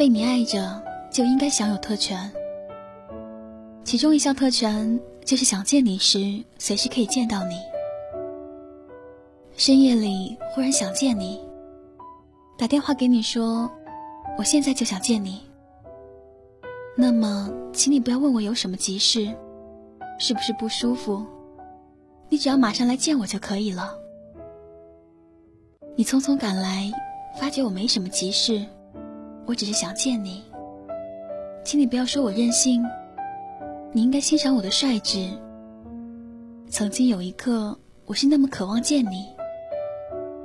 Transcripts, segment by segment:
被你爱着就应该享有特权，其中一项特权就是想见你时随时可以见到你。深夜里忽然想见你，打电话给你说，我现在就想见你。那么，请你不要问我有什么急事，是不是不舒服，你只要马上来见我就可以了。你匆匆赶来，发觉我没什么急事。我只是想见你，请你不要说我任性，你应该欣赏我的率直。曾经有一刻，我是那么渴望见你，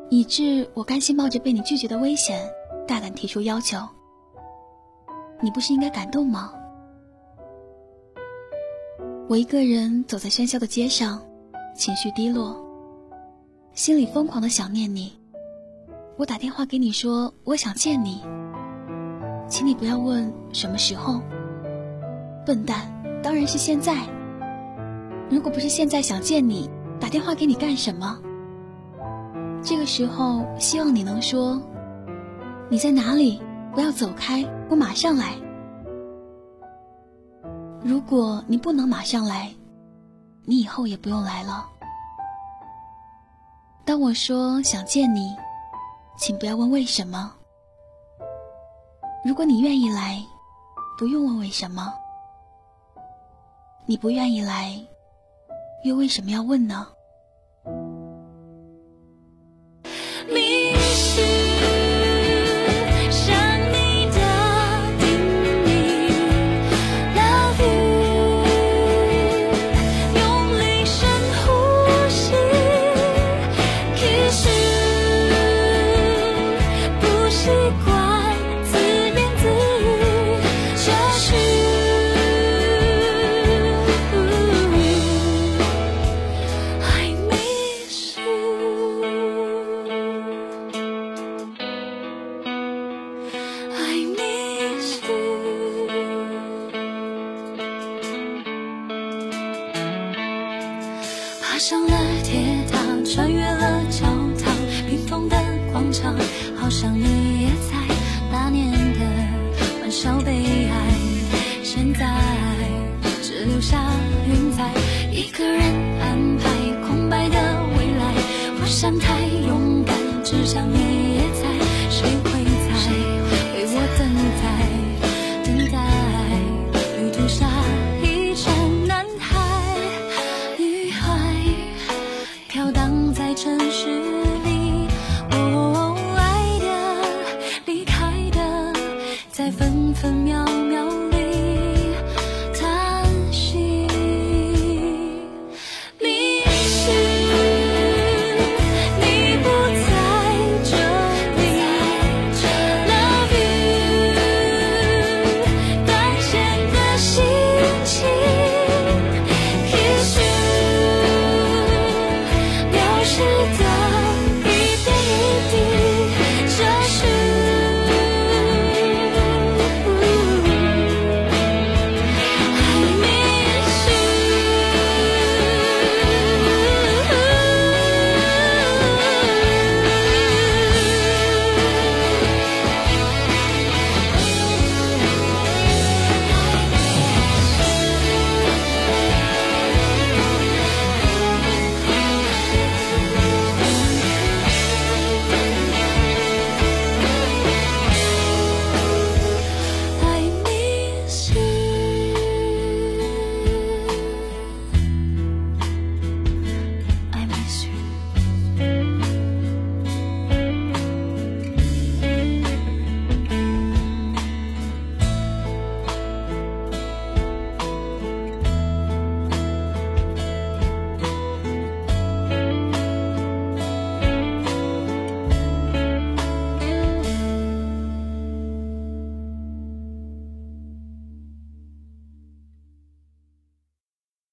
以致我甘心冒着被你拒绝的危险，大胆提出要求。你不是应该感动吗？我一个人走在喧嚣的街上，情绪低落，心里疯狂的想念你。我打电话给你说，我想见你。请你不要问什么时候，笨蛋，当然是现在。如果不是现在想见你，打电话给你干什么？这个时候，希望你能说你在哪里，不要走开，我马上来。如果你不能马上来，你以后也不用来了。当我说想见你，请不要问为什么。如果你愿意来，不用问为什么；你不愿意来，又为什么要问呢？上了铁塔，穿越了教堂，冰封的广场，好像你也在那年的欢笑悲哀，现在只留下云彩，一个人安排空白的未来，我想太勇敢，只想你。分分秒